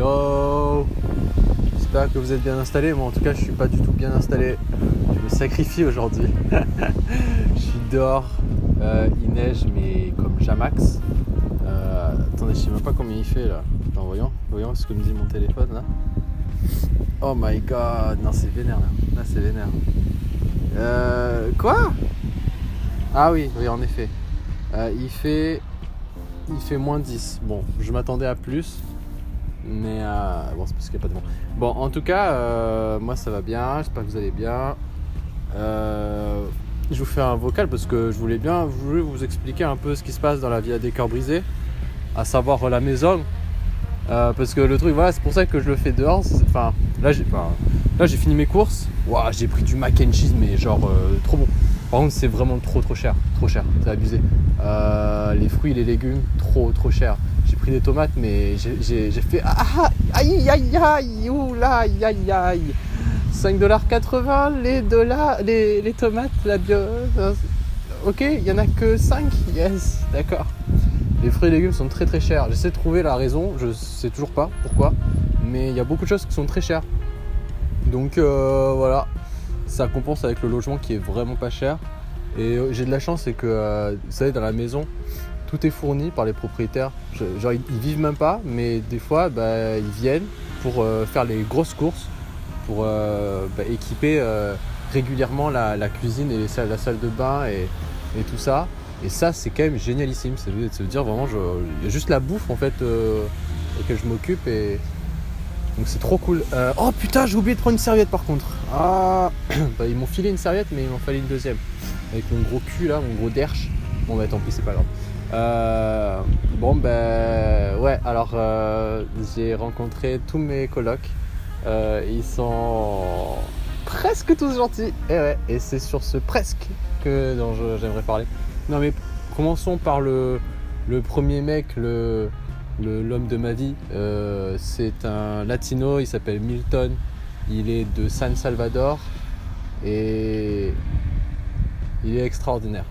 yo J'espère que vous êtes bien installés. Moi en tout cas je suis pas du tout bien installé. Je me sacrifie aujourd'hui. je suis dehors. Euh, il neige mais comme Jamax. Euh, attendez, je sais même pas combien il fait là. Attends, voyons, voyons ce que me dit mon téléphone là. Oh my god, non c'est vénère là. Là c'est vénère. Euh, quoi? Ah oui, oui en effet. Euh, il fait il fait moins 10. Bon, je m'attendais à plus. Mais euh, bon, c'est parce qu'il n'y a pas de vent. Bon, en tout cas, euh, moi ça va bien. J'espère que vous allez bien. Euh, je vous fais un vocal parce que je voulais bien vous expliquer un peu ce qui se passe dans la vie à décor brisé, à savoir la maison. Parce que le truc, voilà, c'est pour ça que je le fais dehors. Enfin, là j'ai là, j'ai fini mes courses. J'ai pris du mac and cheese, mais genre trop bon. Par contre, c'est vraiment trop trop cher. Trop cher, c'est abusé. Les fruits les légumes, trop trop cher. Pris des tomates, mais j'ai- fait. Ah, ah, aïe aïe aïe, oula, aïe aïe aïe. 5,80$ les dollars, les, les tomates, la bio. euh, Ok, il y en a que 5 Yes, d'accord. Les fruits et légumes sont très très chers. J'essaie de trouver la raison, je sais toujours pas pourquoi, mais il y a beaucoup de choses qui sont très chères. Donc euh, voilà, ça compense avec le logement qui est vraiment pas cher. Et euh, j'ai de la chance, c'est que euh, vous savez, dans la maison, tout est fourni par les propriétaires. Genre, ils, ils vivent même pas, mais des fois, bah, ils viennent pour euh, faire les grosses courses, pour euh, bah, équiper euh, régulièrement la, cuisine et la salle de bain et, tout ça. Et ça, c'est quand même génialissime. Ça veut, ça veut dire vraiment, il y a juste la bouffe en fait auquel je m'occupe et donc c'est trop cool. Oh putain, j'ai oublié de prendre une serviette par contre. Ah, bah, ils m'ont filé une serviette, mais il m'en fallait une deuxième avec mon gros cul là, mon gros derche. Bon bah tant pis, c'est pas grave. Euh, bon ben ouais, alors euh, j'ai rencontré tous mes colocs. Euh, ils sont presque tous gentils. Et ouais, et c'est sur ce presque que dont j'aimerais parler. Non mais commençons par le, le premier mec, le- l'homme de ma vie. Euh, c'est un latino, il s'appelle Milton. Il est de San Salvador et il est extraordinaire.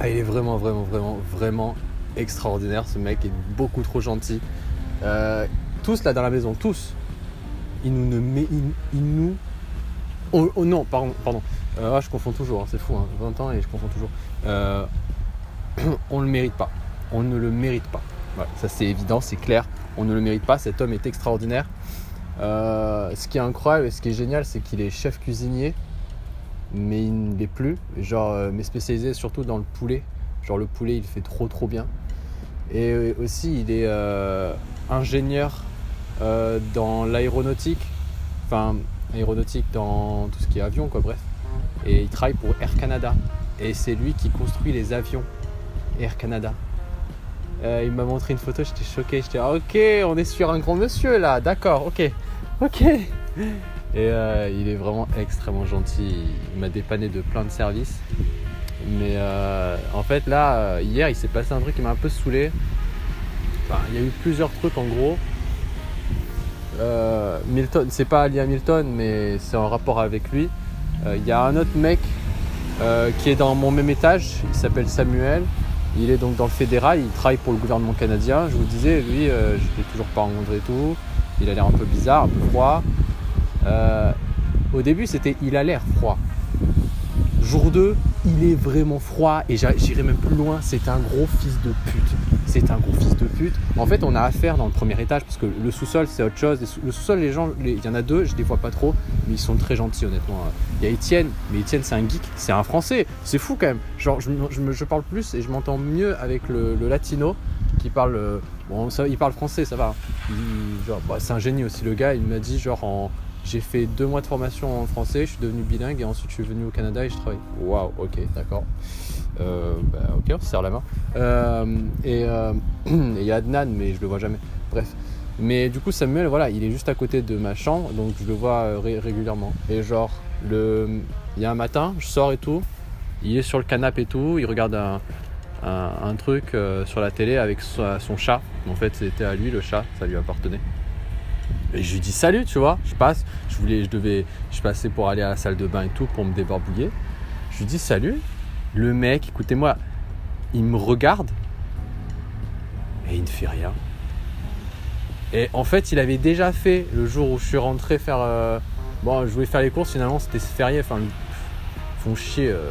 Ah, il est vraiment, vraiment, vraiment, vraiment extraordinaire. Ce mec est beaucoup trop gentil. Euh, tous là dans la maison, tous, ils nous ne met, ils nous. Oh, oh non, pardon, pardon. Euh, ah, je confonds toujours, hein, c'est fou, hein, 20 ans et je confonds toujours. Euh, on ne le mérite pas. On ne le mérite pas. Voilà, ça c'est évident, c'est clair. On ne le mérite pas. Cet homme est extraordinaire. Ce qui est incroyable et ce qui est génial, c'est qu'il est chef cuisinier, mais il ne l'est plus. Genre, euh, mais spécialisé surtout dans le poulet. Genre le poulet, il fait trop trop bien. Et euh, aussi, il est euh, ingénieur dans l'aéronautique. Enfin, aéronautique dans tout ce qui est avion, quoi, bref. Et il travaille pour Air Canada. Et c'est lui qui construit les avions Air Canada. Il m'a montré une photo, j'étais choqué. J'étais ah, ok, on est sur un grand monsieur là, d'accord, ok, ok. Et euh, il est vraiment extrêmement gentil. Il m'a dépanné de plein de services. Mais euh, en fait, là, euh, hier, il s'est passé un truc qui m'a un peu saoulé. Il y a eu plusieurs trucs en gros. Milton, c'est pas lié à Milton, mais c'est en rapport avec lui. Il y a un autre mec qui est dans mon même étage, il s'appelle Samuel. Il est donc dans le fédéral, il travaille pour le gouvernement canadien. Je vous disais, lui, je l'ai toujours pas rencontré et tout. Il a l'air un peu bizarre, un peu froid. Euh, au début, c'était il a l'air froid. Jour 2, il est vraiment froid et j'irai même plus loin, c'est un gros fils de pute. C'est un gros fils de pute. En fait, on a affaire dans le premier étage parce que le sous-sol, c'est autre chose. Le sous-sol, les gens, il y en a deux, je les vois pas trop, mais ils sont très gentils, honnêtement. Il y a Étienne, mais Étienne, c'est un geek, c'est un français. C'est fou quand même. Genre, je, parle plus et je m'entends mieux avec le, latino qui parle. euh, Bon, il parle français, ça va. Genre, bah, c'est un génie aussi, le gars. Il m'a dit, genre, en. J'ai fait deux mois de formation en français, je suis devenu bilingue et ensuite je suis venu au Canada et je travaille. Waouh, ok, d'accord. Euh, bah, ok, on se serre la main. Euh, et euh, et il y a Adnan, mais je le vois jamais. Bref. Mais du coup, Samuel, voilà, il est juste à côté de ma chambre, donc je le vois ré- régulièrement. Et genre, il y a un matin, je sors et tout, il est sur le canapé et tout, il regarde un, truc sur la télé avec son chat. En fait, c'était à lui le chat, ça lui appartenait. Et je lui dis salut, tu vois, je passe, je voulais, je devais, je passais pour aller à la salle de bain et tout pour me débarbouiller. Je lui dis salut. Le mec, écoutez-moi, il me regarde et il ne fait rien. Et en fait, il avait déjà fait le jour où je suis rentré faire. euh, Bon, je voulais faire les courses, finalement, c'était férié. Enfin, ils font chier. euh,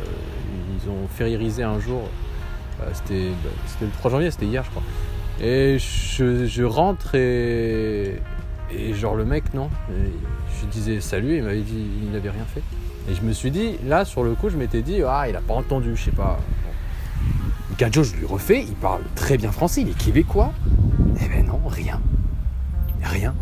Ils ont fériérisé un jour. Euh, C'était bah, c'était le 3 janvier, c'était hier, je crois. Et je, je rentre et. Et genre, le mec, non. Et je disais salut, il m'avait dit il n'avait rien fait. Et je me suis dit, là, sur le coup, je m'étais dit, ah, il a pas entendu, je sais pas. Bon. Gadjo, je lui refais, il parle très bien français, il est québécois. Eh ben non, rien. Rien.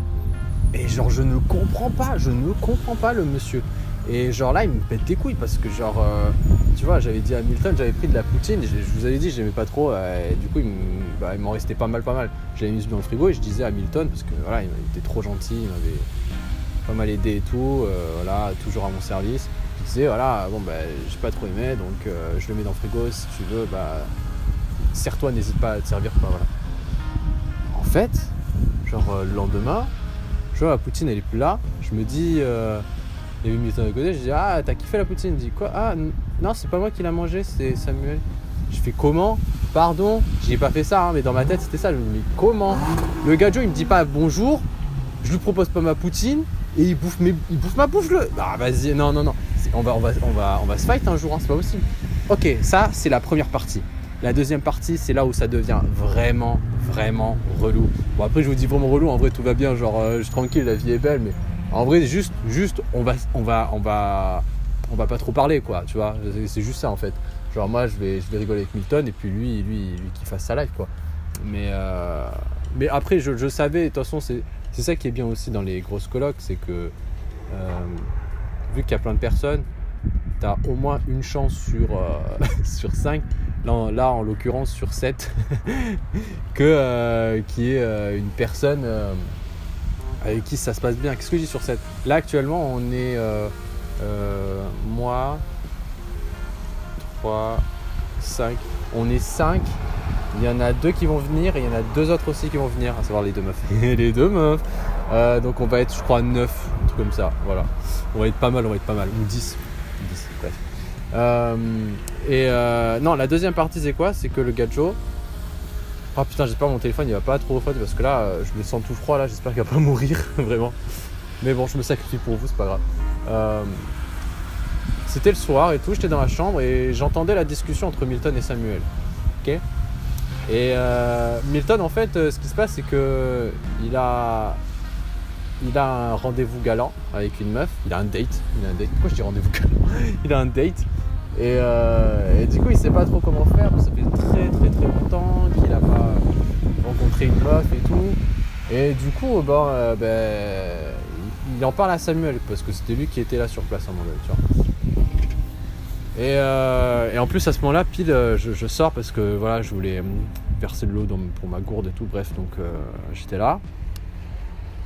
Et genre, je ne comprends pas, je ne comprends pas le monsieur. Et genre là, il me pète des couilles parce que genre, euh, tu vois, j'avais dit à Milton, j'avais pris de la poutine, je, je vous avais dit, j'aimais pas trop, euh, et du coup, bah, il m'en restait pas mal, pas mal. J'avais mis dans le frigo et je disais à Milton, parce que voilà, il était trop gentil, il m'avait pas mal aidé et tout, euh, voilà, toujours à mon service. Je disais, voilà, bon, bah, j'ai pas trop aimé, donc je le mets dans le frigo, si tu veux, bah, serre-toi, n'hésite pas à te servir, quoi, voilà. En fait, genre, le lendemain, je vois la poutine, elle est plus là, je me dis, il y avait de côté, je dis, ah, t'as kiffé la poutine? Il dit, quoi? Ah, non, c'est pas moi qui l'a mangé, c'est Samuel. Je fais comment? Pardon, j'ai pas fait ça, hein, mais dans ma tête c'était ça. Je me dis, mais comment? Le gadjo il me dit pas bonjour, je lui propose pas ma poutine et il bouffe, mes- il bouffe ma bouffe le. Ah vas-y, non, non, non. On va, on, va, on, va, on va se fight un jour, hein, c'est pas possible. Ok, ça c'est la première partie. La deuxième partie, c'est là où ça devient vraiment, vraiment relou. Bon après je vous dis vraiment relou, en vrai tout va bien, genre euh, je suis tranquille, la vie est belle, mais en vrai juste, juste on va, on va, on va, on va pas trop parler quoi, tu vois. C'est- juste ça en fait. Genre moi je vais, je vais rigoler avec Milton et puis lui, lui, lui qui fasse sa live quoi. Mais, euh, mais après je, je savais, de toute façon c'est, c'est ça qui est bien aussi dans les grosses colocs, c'est que euh, vu qu'il y a plein de personnes, tu as au moins une chance sur, euh, sur 5, là, là en l'occurrence sur 7, que euh, qui est une personne avec qui ça se passe bien. Qu'est-ce que dis sur 7 Là actuellement on est euh, euh, moi, 3, 5, on est 5. Il y en a deux qui vont venir et il y en a deux autres aussi qui vont venir, à savoir les deux meufs. les deux meufs. Euh, donc on va être, je crois, 9, un truc comme ça. Voilà. On va être pas mal, on va être pas mal. Ou 10. 10, bref. Et non, la deuxième partie, c'est quoi? C'est que le gadjo. Oh putain, j'espère mon téléphone il va pas trop au fond parce que là, euh, je me sens tout froid là. J'espère qu'il va pas mourir, vraiment. Mais bon, je me sacrifie pour vous, c'est pas grave. Euh, c'était le soir et tout, j'étais dans la chambre et j'entendais la discussion entre Milton et Samuel. Ok? Et euh, Milton, en fait, euh, ce qui se passe, c'est que il a, il a un rendez-vous galant avec une meuf. Il a un date. Il a un date. Pourquoi je dis rendez-vous galant? Il a un date. Et, euh, et du coup, il sait pas trop comment faire. Ça fait très très très longtemps qu'il a pas rencontré une meuf et tout. Et du coup, euh, ben, il- en parle à Samuel parce que c'était lui qui était là sur place à un moment euh, et en plus à ce moment-là, pile, euh, je, sors parce que voilà, je voulais verser de l'eau pour ma gourde et tout. Bref, donc j'étais là.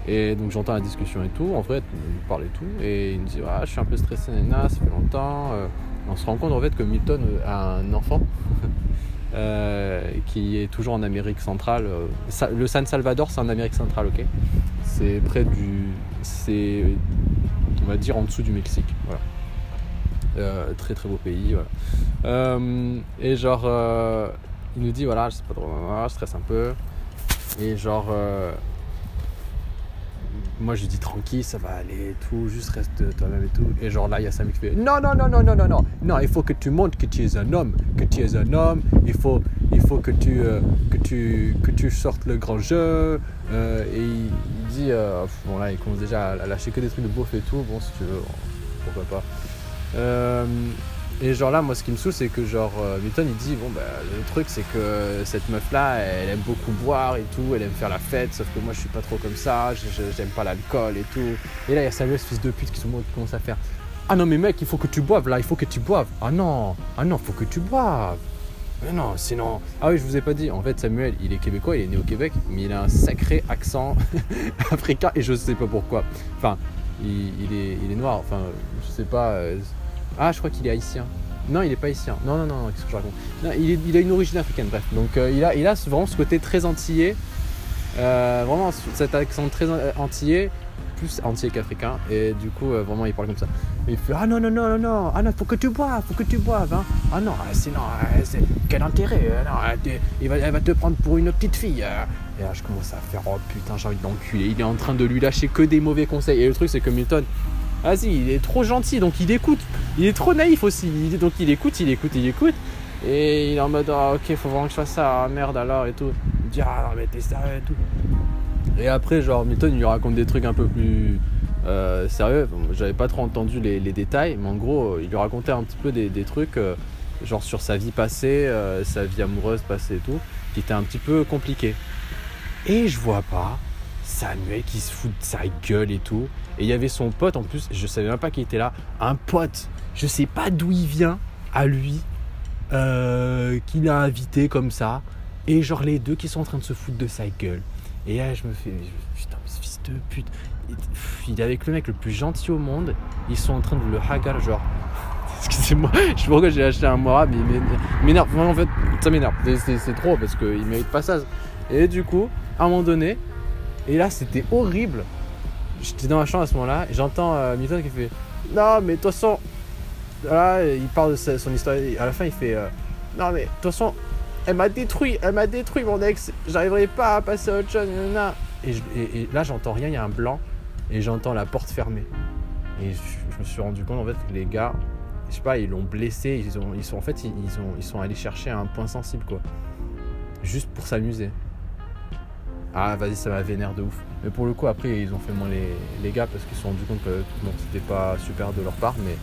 Et donc j'entends la discussion et tout. En vrai, il parle et tout. Et il me dit ah, Je suis un peu stressé, nana, ça fait longtemps. On se rend compte en fait que Milton euh, a un enfant euh, qui est toujours en Amérique centrale. Euh, Le San Salvador, c'est en Amérique centrale, ok? C'est près du. C'est. On va dire en dessous du Mexique. Voilà. Très très beau pays. Voilà. Et genre, il nous dit voilà, sais pas trop, je stresse un peu. Et genre, moi je dis tranquille, ça va aller et tout, juste reste toi-même et tout. Et genre là, il y a Samy qui fait non, non, non, non, non, non, non, non, il faut que tu montres que tu es un homme, que tu es un homme, il faut, il faut que tu, euh, que tu, que tu sortes le grand jeu. Euh, et il, dit, euh, bon là, il commence déjà à lâcher que des trucs de bouffe et tout, bon si tu veux, pourquoi pas. Euh, et genre là, moi, ce qui me saoule, c'est que genre euh, Milton, il dit bon bah le truc, c'est que cette meuf là, elle aime beaucoup boire et tout, elle aime faire la fête, sauf que moi, je suis pas trop comme ça, j'aime pas l'alcool et tout. Et là, il y a Samuel, ce fils de pute, qui commence à faire ah non mais mec, il faut que tu boives là, il faut que tu boives. Ah non, ah non, faut que tu boives. Mais non, sinon. Ah oui, je vous ai pas dit. En fait, Samuel, il est québécois, il est né au Québec, mais il a un sacré accent africain et je sais pas pourquoi. Enfin, il, il est, il est noir. Enfin, je sais pas. Ah, je crois qu'il est haïtien. Non, il est pas haïtien. Non, non, non, qu'est-ce que je raconte Non, il, a une origine africaine, bref. Donc, euh, il, a, il a vraiment ce côté très antillais. Euh, vraiment, cet accent très euh, antillais plus entier qu'africain. Et du coup, vraiment, il parle comme ça. Il fait Ah non, non, non, non, non, ah non, faut que tu boives, faut que tu boives. Hein. Ah non, ah, sinon, c'est quel intérêt non, t'es- il va, Elle va te prendre pour une petite fille. Et là, je commence à faire Oh putain, j'ai envie de l'enculer. Il est en train de lui lâcher que des mauvais conseils. Et le truc, c'est que Milton, vas-y, il est trop gentil, donc il écoute. Il est trop naïf aussi. Donc il écoute, il écoute, il écoute. Et il est en mode Ah, ok, faut vraiment que je fasse ça. Ah, merde alors et tout. Il dit Ah non, mais t'es sérieux et tout. Et après, genre, Milton, il lui raconte des trucs un peu plus euh, sérieux. J'avais pas trop entendu les, détails, mais en gros, euh, il lui racontait un petit peu des, trucs, euh, genre sur sa vie passée, sa vie amoureuse passée et tout, qui était un petit peu compliqué. Et je vois pas Samuel qui se fout de sa gueule et tout. Et il y avait son pote en plus, je savais même pas qu'il était là. Un pote, je sais pas d'où il vient, à lui, euh, qu'il a invité comme ça. Et genre les deux qui sont en train de se foutre de sa gueule. Et là, je me fais, putain, mais ce fils de pute. Il- est avec le mec le plus gentil au monde. Ils sont en train de le hagar, genre. Excusez-moi, je sais pas pourquoi j'ai acheté un Mora, mais il m'énerve- en fait, ça m'énerve. C'est trop parce qu'il mérite pas ça. Et du coup, à un moment donné, et là, c'était horrible. J'étais dans la chambre à ce moment-là, et j'entends euh, Milton qui fait Non, mais de toute façon. Là, il parle de son histoire. À la fin, il fait euh, Non, mais de toute façon, elle m'a détruit, elle m'a détruit mon ex. J'arriverai pas à passer à autre chose. Et, et- là, j'entends rien, il y a un blanc, et j'entends la porte fermée. Et je, me suis rendu compte en fait que les gars, je sais pas, ils l'ont blessé. Ils, ont, ils fait, ils ont, ils sont allés chercher un point sensible quoi, juste pour s'amuser. Ah, vas-y, ça m'a vénère de ouf. Mais pour le coup, après, ils ont fait moins les, les gars parce qu'ils se sont rendus compte que bon, c'était pas super de leur part. Mais.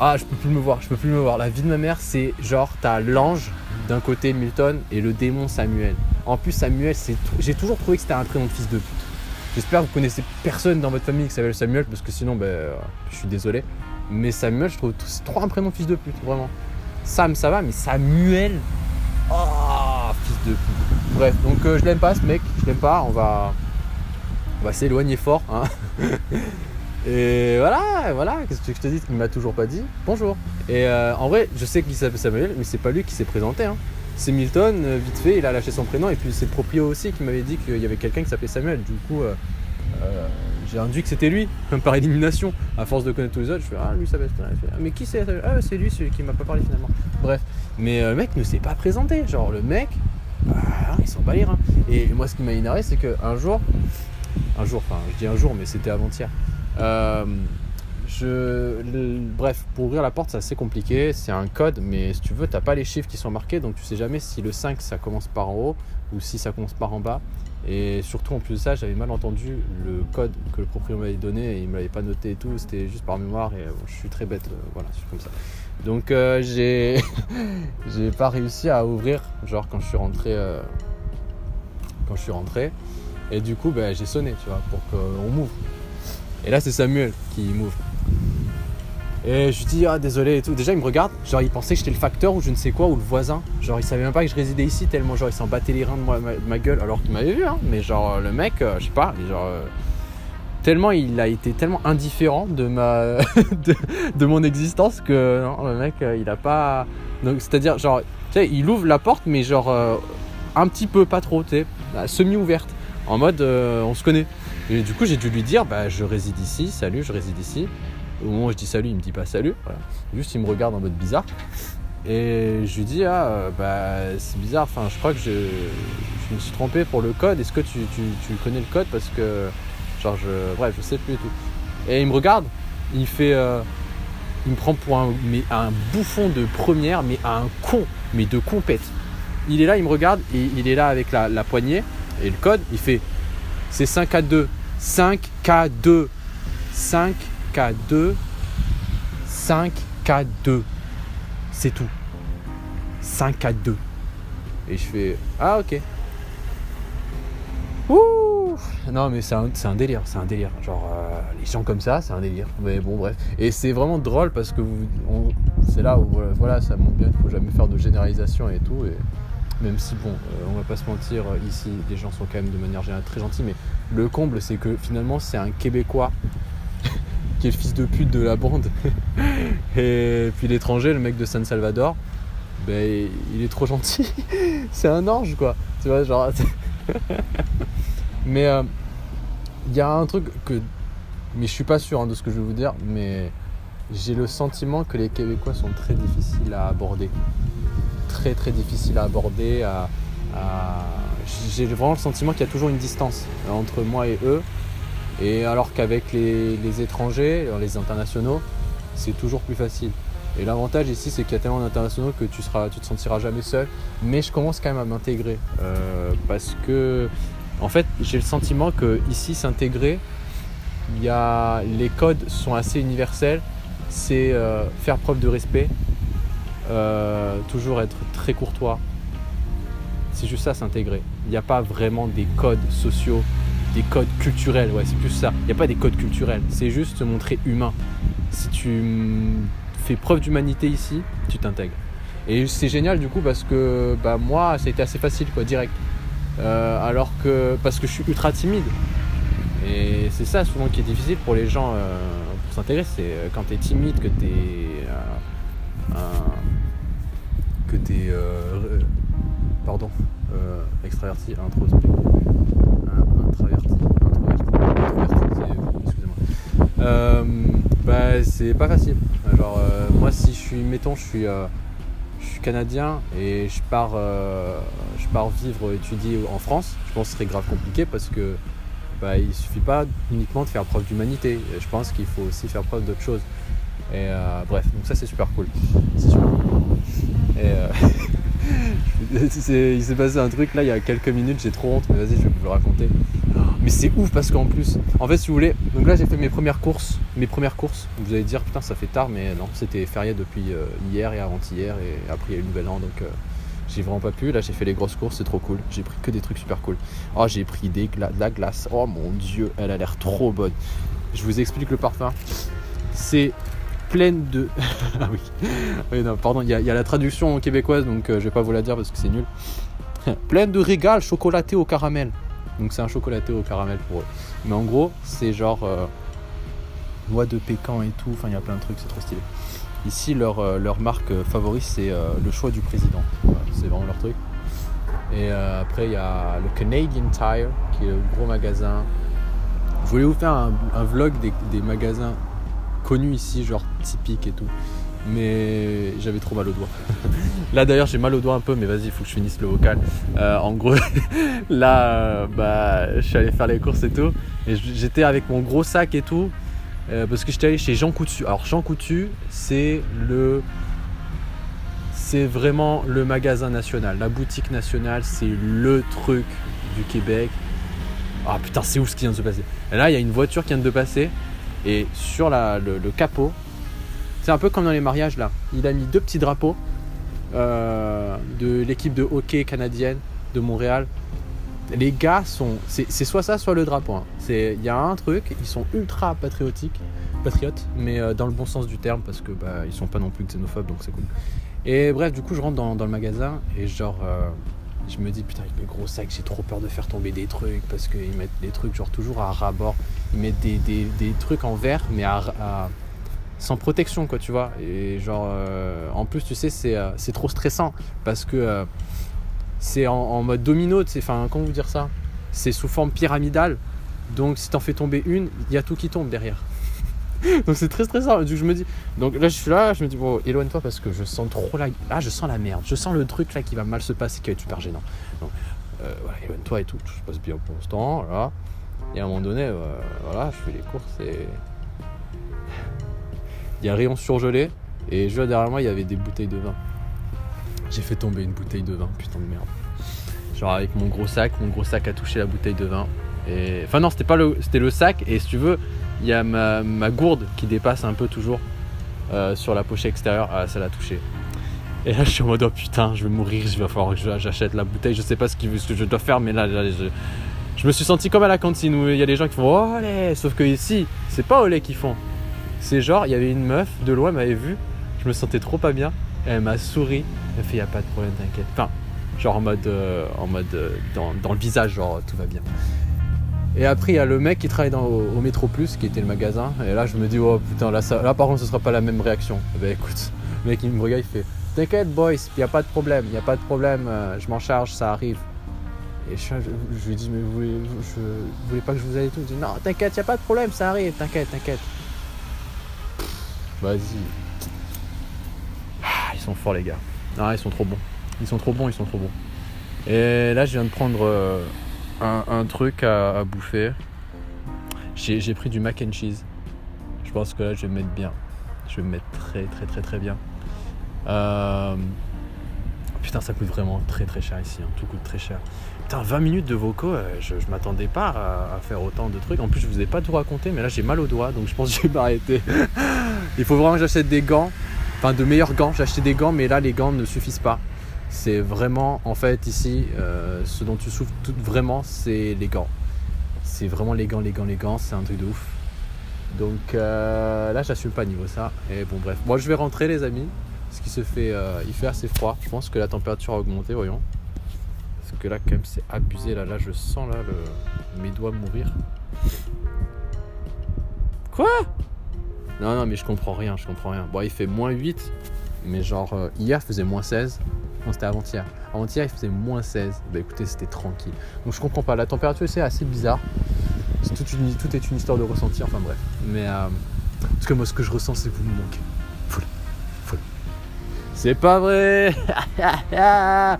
Ah, je peux plus me voir, je peux plus me voir. La vie de ma mère, c'est genre, t'as l'ange d'un côté Milton et le démon Samuel. En plus, Samuel, c'est j'ai toujours trouvé que c'était un prénom de fils de pute. J'espère que vous connaissez personne dans votre famille qui s'appelle Samuel parce que sinon, ben, euh, je suis désolé. Mais Samuel, je trouve c'est trop un prénom de fils de pute, vraiment. Sam, ça va, mais Samuel. Fils de. Bref, donc euh, je l'aime pas ce mec, je l'aime pas, on va, on va s'éloigner fort. Hein. Et voilà, voilà, qu'est-ce que je te dise Il m'a toujours pas dit bonjour. Et euh, en vrai, je sais qu'il s'appelle Samuel, mais c'est pas lui qui s'est présenté. Hein. C'est Milton, euh, vite fait, il a lâché son prénom, et puis c'est le proprio aussi qui m'avait dit qu'il y avait quelqu'un qui s'appelait Samuel. Du coup, j'ai induit que c'était lui, par élimination. À force de connaître tous les autres, je fais Ah, lui, ça. Je fais, Ah, mais qui c'est? Ah, c'est lui, celui qui m'a pas parlé finalement. Bref, mais le mec ne s'est pas présenté. Genre, le mec, ah, il s'en bat les. Et moi, ce qui m'a énervé, c'est qu'un jour, un jour, enfin, je dis un jour, mais c'était avant-hier. Euh, je, bref, pour ouvrir la porte, c'est assez compliqué. C'est un code, mais si tu veux, t'as pas les chiffres qui sont marqués, donc tu sais jamais si le 5 ça commence par en haut ou si ça commence par en bas. Et surtout, en plus de ça, j'avais mal entendu le code que le propriétaire m'avait donné et il me l'avait pas noté et tout. C'était juste par mémoire et bon, je suis très bête. euh, voilà, je suis comme ça. Donc, euh, j'ai pas réussi à ouvrir, genre quand je suis rentré. euh, quand je suis rentré. Et du coup, ben, j'ai sonné, tu vois, pour qu'on m'ouvre. Et là, c'est Samuel qui m'ouvre. Et je lui dis, ah désolé et tout. Déjà, il me regarde, genre il pensait que j'étais le facteur ou je ne sais quoi, ou le voisin. Genre, il savait même pas que je résidais ici, tellement genre il s'en battait les reins de, moi- ma, de ma gueule, alors qu'il m'avait vu, hein. Mais genre, le mec, euh, je sais pas, genre. euh, tellement il a été tellement indifférent de ma de, mon existence que non, le mec euh, il a pas donc c'est à dire genre tu sais il ouvre la porte mais genre un petit peu pas trop tu sais semi ouverte en mode on se connaît et du coup j'ai dû lui dire bah je réside ici salut je réside ici au moment où je dis salut il me dit pas salut. Juste il me regarde en mode bizarre. Et je lui dis ah euh, bah c'est bizarre. Enfin je crois que je, je me suis trompé pour le code. Est-ce que tu, tu, tu connais le code? Parce que genre je bref je sais plus et tout. Et il me regarde. Il fait euh, il me prend pour un bouffon de première mais un con mais de compète. Il est là il me regarde et il est là avec la, poignée et le code. Il fait c'est 5K2 5K2 5K2 5K2 c'est tout 5K2 et je fais ah ok Ouh Non mais c'est un, délire, c'est un délire. Genre euh, les gens comme ça, c'est un délire. Mais bon bref. Et c'est vraiment drôle parce que c'est là où voilà, ça montre bien qu'il faut jamais faire de généralisation et tout. Et même si bon, euh, on va pas se mentir, ici les gens sont quand même de manière générale très gentils, mais le comble c'est que finalement c'est un Québécois qui est le fils de pute de la bande. et puis l'étranger, le mec de San Salvador, ben il est trop gentil. c'est un ange quoi. Tu vois genre. Mais euh, il y a un truc que. Mais je suis pas sûr hein, de ce que je vais vous dire, mais j'ai le sentiment que les Québécois sont très difficiles à aborder. Très très difficiles à aborder. À, J'ai vraiment le sentiment qu'il y a toujours une distance entre moi et eux. Et alors qu'avec les, étrangers, les internationaux, c'est toujours plus facile. Et l'avantage ici, c'est qu'il y a tellement d'internationaux que tu tu te sentiras jamais seul. Mais je commence quand même à m'intégrer euh, parce que, en fait, j'ai le sentiment que ici, s'intégrer, les codes sont assez universels. C'est euh, faire preuve de respect, euh, toujours être très courtois. C'est juste ça, s'intégrer. Il n'y a pas vraiment des codes sociaux, des codes culturels. Ouais, c'est plus ça. Il n'y a pas des codes culturels. C'est juste montrer humain. Si tu fais preuve d'humanité ici, tu t'intègres. Et c'est génial du coup parce que bah, moi, ça assez facile, quoi, direct. Euh, alors que, parce que je suis ultra timide. Et c'est ça souvent qui est difficile pour les gens euh, pour s'intégrer, c'est euh, quand tu es timide, que tu es. que tu es. pardon, extraverti. Introverti, introverti, excusez-moi. bah, c'est pas facile. Genre, euh, moi, si je suis, mettons, je suis, euh, je suis canadien et je pars, euh, je pars vivre, étudier en France, je pense que ce serait grave compliqué parce que bah, il suffit pas uniquement de faire preuve d'humanité. Je pense qu'il faut aussi faire preuve d'autre chose. Et bref, donc ça c'est super cool. C'est super cool. Et il s'est passé un truc là il y a quelques minutes, j'ai trop honte, mais vas-y, je vais vous le raconter. Mais c'est ouf parce qu'en plus, en fait, si vous voulez, donc là j'ai fait mes premières courses, mes premières courses. Vous allez dire putain, ça fait tard, mais non, c'était férié depuis euh, hier et avant-hier et après il y a eu le nouvel an, donc euh, j'ai vraiment pas pu. Là j'ai fait les grosses courses, c'est trop cool. J'ai pris que des trucs super cool. Oh, j'ai pris des de la glace. Oh mon dieu, elle a l'air trop bonne. Je vous explique le parfum. C'est pleine de. ah oui. oui non, pardon, il y, a la traduction québécoise, donc euh, je vais pas vous la dire parce que c'est nul. pleine de régal chocolaté au caramel. Donc c'est un chocolaté au caramel pour eux. Mais en gros, c'est genre euh, noix de pécan et tout. Enfin, il y a plein de trucs, c'est trop stylé. Ici, leur, euh, leur marque euh, favorite, c'est le choix du président. c'est vraiment leur truc. Et après, il y a le Canadian Tire, qui est le gros magasin. Je voulais vous faire un, vlog des, des magasins connus ici, genre typiques et tout mais j'avais trop mal au doigt. là d'ailleurs j'ai mal au doigt un peu, mais vas-y, il faut que je finisse le vocal. Euh, en gros, là, euh, bah, je suis allé faire les courses et tout, et j'étais avec mon gros sac et tout, euh, parce que j'étais allé chez Jean Coutu. Alors Jean Coutu, c'est le, c'est vraiment le magasin national, la boutique nationale, c'est le truc du Québec. Ah putain, c'est ouf ce qui vient de se passer. Et là, il y a une voiture qui vient de passer, et sur le capot, c'est un peu comme dans les mariages là. Il a mis deux petits drapeaux euh, de l'équipe de hockey canadienne de Montréal. Les gars sont. C'est soit ça, soit le drapeau. Hein. Il y a un truc, ils sont ultra patriotiques, patriotes, mais euh, dans le bon sens du terme parce que bah, ils sont pas non plus xénophobes donc c'est cool. Et bref, du coup, je rentre dans, le magasin et genre. Euh, je me dis putain avec mes gros sacs j'ai trop peur de faire tomber des trucs parce qu'ils mettent des trucs genre toujours à ras-bord ils mettent des, trucs en verre mais à sans protection, quoi, tu vois. Et genre, euh, en plus, tu sais, c'est, euh, trop stressant parce que euh, c'est en, mode domino, enfin, comment vous dire ça? C'est sous forme pyramidale. Donc, si t'en fais tomber une, il y a tout qui tombe derrière. donc, c'est très stressant. Donc, je me dis, donc là, je suis là, je me dis, bon, éloigne-toi parce que je sens trop la. Ah, je sens la merde. Je sens le truc là qui va mal se passer, qui va être super gênant. Donc, voilà, éloigne-toi et tout. Tout se passe bien pour l'instant, voilà. Et à un moment donné, voilà, je fais les courses et il y a un rayon surgelé et vois derrière moi il y avait des bouteilles de vin. J'ai fait tomber une bouteille de vin, putain de merde. Genre avec mon gros sac, mon gros sac a touché la bouteille de vin. Et... Enfin non, c'était pas le, c'était le sac et si tu veux, il y a ma, gourde qui dépasse un peu toujours euh, sur la pochette extérieure. Ah, ça l'a touché. Et là, je suis en mode oh putain, je vais mourir, il va falloir que j'achète la bouteille. Je sais pas ce, que je dois faire, mais là, je, je, me suis senti comme à la cantine où il y a des gens qui font oh lait, sauf que ici, c'est pas au lait qu'ils font. C'est genre, il y avait une meuf, de loin, elle m'avait vu, je me sentais trop pas bien, elle m'a souri, elle fait, y a pas de problème, t'inquiète. Enfin, genre en mode, euh, en mode euh, dans, le visage, genre tout va bien. Et après, il y a le mec qui travaille dans, au, Métro Plus, qui était le magasin, et là, je me dis, oh putain, là, là par contre, ce sera pas la même réaction. Ben écoute, le mec, il me regarde, il fait, t'inquiète, boys, y a pas de problème, y a pas de problème, euh, je m'en charge, ça arrive. Et je, lui dis, mais vous voulez, je, voulez pas que je vous aide et tout? Il dit, non, t'inquiète, y a pas de problème, ça arrive, t'inquiète, t'inquiète. Vas-y. Ah, ils sont forts, les gars. Non, ils sont trop bons. Ils sont trop bons, ils sont trop bons. Et là, je viens de prendre euh, un, truc à, à bouffer. J'ai pris du mac and cheese. Je pense que là, je vais me mettre bien. Je vais me mettre très, très, très, très bien. Euh, putain, ça coûte vraiment très, très cher ici. Hein. Tout coûte très cher. Putain, 20 minutes de vocaux, euh, je, m'attendais pas à, faire autant de trucs. En plus, je vous ai pas tout raconté, mais là, j'ai mal aux doigts, donc je pense que je vais m'arrêter. Il faut vraiment que j'achète des gants. Enfin, de meilleurs gants. J'ai acheté des gants, mais là, les gants ne suffisent pas. C'est vraiment, en fait, ici, euh, ce dont tu souffres tout, vraiment, c'est les gants. C'est vraiment les gants, les gants, les gants. C'est un truc de ouf. Donc euh, là, j'assume pas niveau ça. Et bon, bref. Moi, je vais rentrer, les amis. Ce qui se fait, euh, il fait assez froid. Je pense que la température a augmenté, voyons. Parce que là, quand même, c'est abusé. Là, là, je sens là mes doigts mourir. Quoi? Non, non, mais je comprends rien. Je comprends rien. Bon, il fait moins 8. Mais genre, euh, hier, il faisait moins 16. Non, c'était avant-hier. Avant-hier, il faisait moins 16. Bah écoutez, c'était tranquille. Donc je comprends pas. La température, c'est assez bizarre. tout est une histoire de ressenti, enfin bref. Mais euh, parce que moi, ce que je ressens, c'est que vous me manquez. C'est pas vrai Pas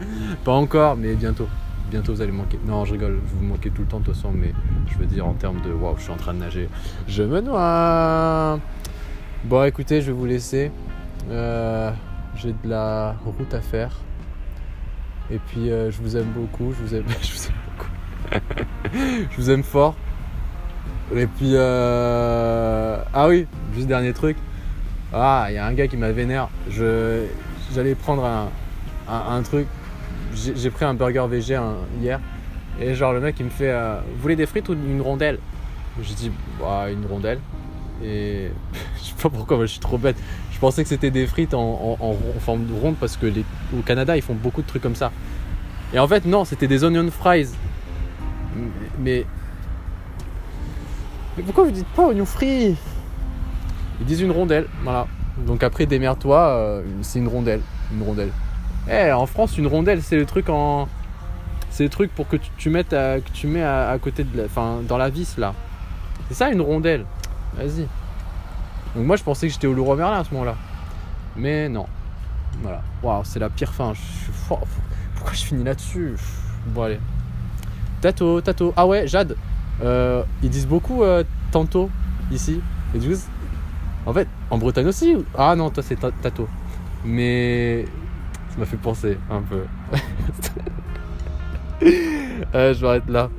encore, mais bientôt. Bientôt, vous allez manquer. Non, je rigole, vous manquez tout le temps de toute façon, mais je veux dire en termes de waouh, je suis en train de nager. Je me noie Bon, écoutez, je vais vous laisser. Euh, j'ai de la route à faire. Et puis, euh, je vous aime beaucoup. Je vous aime, je beaucoup. je vous aime fort. Et puis, euh... ah oui, juste dernier truc. Ah, il y a un gars qui m'a vénère. Je, j'allais prendre un, un, truc. J'ai, pris un burger VG hier. Et genre, le mec, il me fait Vous voulez des frites ou une rondelle? J'ai dit bah, Une rondelle. Je sais pas pourquoi, moi, je suis trop bête. Je pensais que c'était des frites en, forme de ronde parce que au Canada, ils font beaucoup de trucs comme ça. Et en fait, non, c'était des onion fries. Mais mais pourquoi vous dites pas oignon frit Ils disent une rondelle, voilà. Donc après, démerde-toi, euh, c'est une rondelle. Une rondelle. Eh, en France, une rondelle, c'est le truc en. C'est le truc pour que tu, mettes que tu mets à, côté de la. Enfin, dans la vis là. C'est ça une rondelle. Vas-y. Donc moi, je pensais que j'étais au Leroy Merlin à ce moment-là. Mais non. Voilà. Waouh, c'est la pire fin. Je suis Pourquoi je finis là-dessus? Bon, allez. Tato, tato. Ah ouais, Jade. Euh, ils disent beaucoup euh, tantôt ici. Et en fait, en Bretagne aussi. Ah non, toi c'est tato. Mais ça m'a fait penser un peu. euh, je vais arrêter là.